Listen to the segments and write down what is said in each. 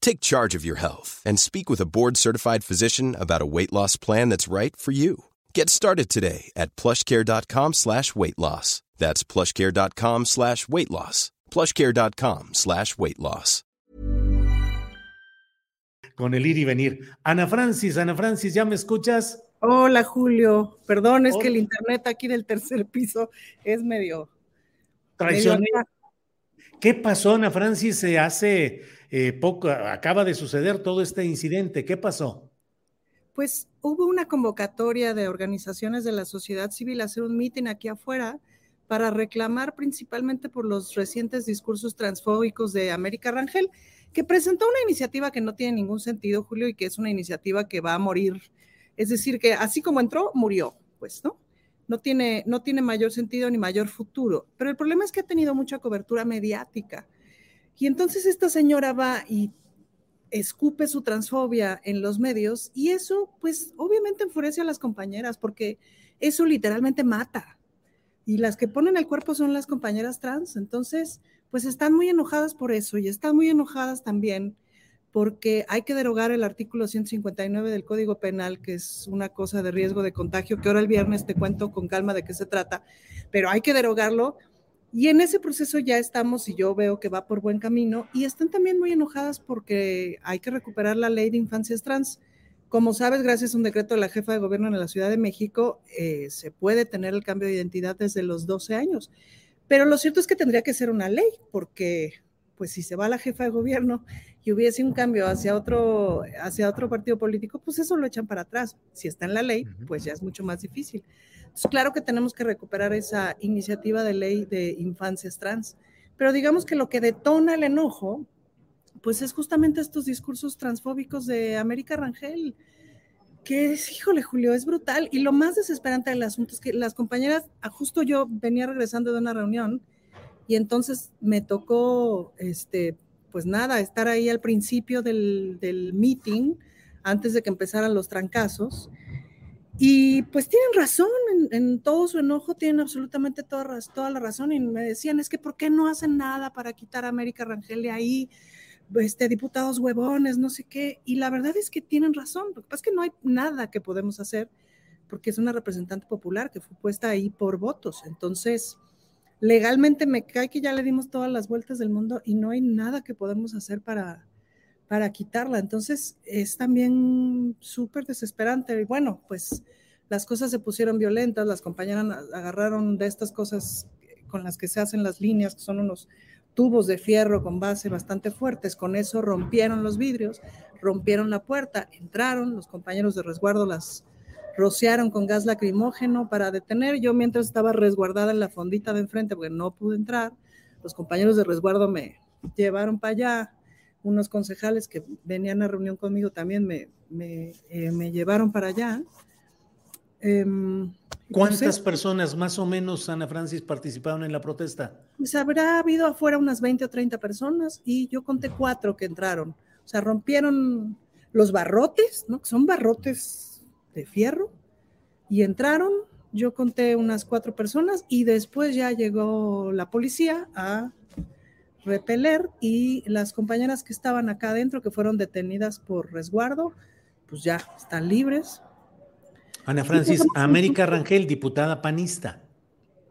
Take charge of your health and speak with a board-certified physician about a weight loss plan that's right for you. Get started today at plushcare.com slash weight loss. That's plushcare.com slash weight loss. plushcare.com slash weight loss. Con el ir y venir. Ana Francis, Ana Francis, ¿ya me escuchas? Hola Julio, perdón, es que el internet aquí del tercer piso es medio... Traicionero. ¿Qué pasó, Ana Francis? Se hace eh, poco, acaba de suceder todo este incidente. ¿Qué pasó? Pues hubo una convocatoria de organizaciones de la sociedad civil a hacer un mitin aquí afuera para reclamar principalmente por los recientes discursos transfóbicos de América Rangel, que presentó una iniciativa que no tiene ningún sentido, Julio, y que es una iniciativa que va a morir. Es decir, que así como entró, murió, pues, ¿no? No tiene, no tiene mayor sentido ni mayor futuro. Pero el problema es que ha tenido mucha cobertura mediática. Y entonces esta señora va y escupe su transfobia en los medios y eso pues obviamente enfurece a las compañeras porque eso literalmente mata. Y las que ponen el cuerpo son las compañeras trans. Entonces, pues están muy enojadas por eso y están muy enojadas también porque hay que derogar el artículo 159 del Código Penal, que es una cosa de riesgo de contagio, que ahora el viernes te cuento con calma de qué se trata, pero hay que derogarlo y en ese proceso ya estamos y yo veo que va por buen camino y están también muy enojadas porque hay que recuperar la ley de infancias trans. Como sabes, gracias a un decreto de la jefa de gobierno en la Ciudad de México, eh, se puede tener el cambio de identidad desde los 12 años. Pero lo cierto es que tendría que ser una ley porque pues si se va la jefa de gobierno y hubiese un cambio hacia otro, hacia otro partido político, pues eso lo echan para atrás. Si está en la ley, pues ya es mucho más difícil claro que tenemos que recuperar esa iniciativa de ley de infancias trans, pero digamos que lo que detona el enojo, pues es justamente estos discursos transfóbicos de América Rangel, que es, híjole, Julio, es brutal. Y lo más desesperante del asunto es que las compañeras, ah, justo yo venía regresando de una reunión y entonces me tocó, este, pues nada, estar ahí al principio del, del meeting, antes de que empezaran los trancazos. Y pues tienen razón, en, todo su enojo tienen absolutamente toda, toda, la razón. Y me decían, es que ¿por qué no hacen nada para quitar a América Rangel de ahí? Este, diputados huevones, no sé qué. Y la verdad es que tienen razón. Lo que pasa es que no hay nada que podemos hacer porque es una representante popular que fue puesta ahí por votos. Entonces, legalmente me cae que ya le dimos todas las vueltas del mundo y no hay nada que podemos hacer para, para quitarla. Entonces es también súper desesperante. Y bueno, pues las cosas se pusieron violentas, las compañeras agarraron de estas cosas con las que se hacen las líneas, que son unos tubos de fierro con base bastante fuertes. Con eso rompieron los vidrios, rompieron la puerta, entraron, los compañeros de resguardo las rociaron con gas lacrimógeno para detener. Yo mientras estaba resguardada en la fondita de enfrente, porque no pude entrar, los compañeros de resguardo me llevaron para allá, unos concejales que venían a reunión conmigo también me, me, eh, llevaron para allá. Em, ¿Cuántas personas más o menos, Ana Francis, participaron en la protesta? Pues habrá habido afuera unas 20 o 30 personas y yo conté cuatro que entraron. O sea, rompieron los barrotes, ¿no? Que son barrotes de fierro, y entraron. Yo conté unas cuatro personas y después ya llegó la policía a repeler y las compañeras que estaban acá adentro, que fueron detenidas por resguardo, pues ya están libres. Ana Francis, América Rangel, diputada panista.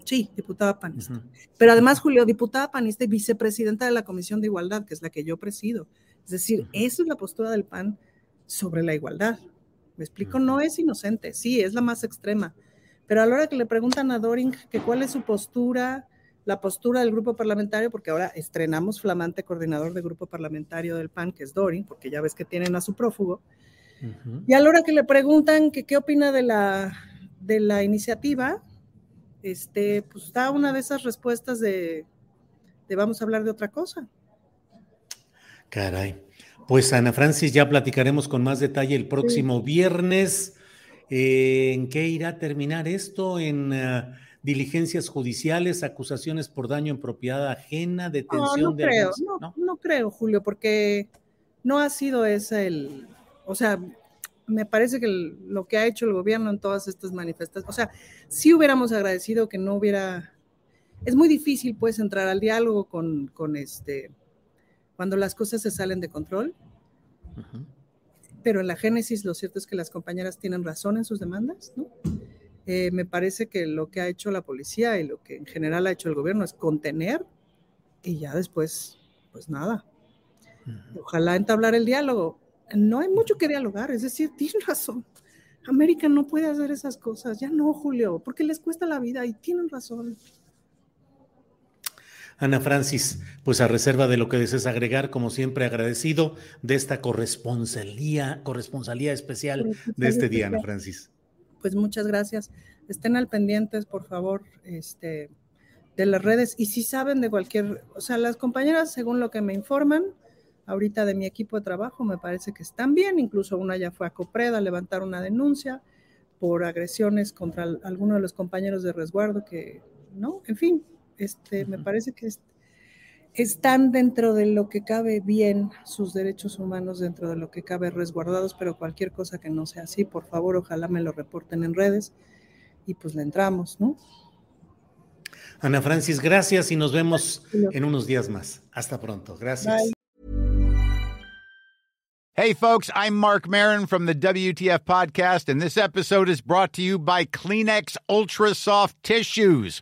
Sí, diputada panista. Pero además, Julio, diputada panista y vicepresidenta de la Comisión de Igualdad, que es la que yo presido. Es decir, esa es la postura del PAN sobre la igualdad. Me explico, no es inocente, sí, es la más extrema. Pero a la hora que le preguntan a Doring que cuál es su postura, la postura del grupo parlamentario, porque ahora estrenamos flamante coordinador de grupo parlamentario del PAN, que es Doring, porque ya ves que tienen a su prófugo. Y a la hora que le preguntan que qué opina de la, de la iniciativa, este, pues da una de esas respuestas de, de vamos a hablar de otra cosa. Caray. Pues Ana Francis, ya platicaremos con más detalle el próximo viernes. Eh, ¿En qué irá a terminar esto? ¿En uh, diligencias judiciales, acusaciones por daño en propiedad ajena, detención no, no de... Creo, no, no, no creo, Julio, porque no ha sido ese el... O sea, me parece que el, lo que ha hecho el gobierno en todas estas manifestaciones, o sea, sí hubiéramos agradecido que no hubiera... Es muy difícil, pues, entrar al diálogo con, con este cuando las cosas se salen de control. Uh -huh. Pero en la génesis lo cierto es que las compañeras tienen razón en sus demandas, ¿no? Eh, me parece que lo que ha hecho la policía y lo que en general ha hecho el gobierno es contener y ya después, pues nada. Uh -huh. Ojalá entablar el diálogo. No hay mucho que dialogar, es decir, tienen razón. América no puede hacer esas cosas, ya no, Julio, porque les cuesta la vida y tienen razón. Ana Francis, pues a reserva de lo que desees agregar, como siempre agradecido de esta corresponsalía, corresponsalía especial de este día, Ana Francis. Pues muchas gracias. Estén al pendientes, por favor, este, de las redes y si saben de cualquier, o sea, las compañeras, según lo que me informan, ahorita de mi equipo de trabajo, me parece que están bien, incluso una ya fue a Copreda a levantar una denuncia por agresiones contra alguno de los compañeros de resguardo que, ¿no? En fin, este, me parece que es, están dentro de lo que cabe bien sus derechos humanos, dentro de lo que cabe resguardados, pero cualquier cosa que no sea así, por favor, ojalá me lo reporten en redes y pues le entramos, ¿no? Ana Francis, gracias y nos vemos en unos días más. Hasta pronto. Gracias. Bye. Hey, folks, I'm Mark Marin from the WTF Podcast, and this episode is brought to you by Kleenex Ultra Soft Tissues,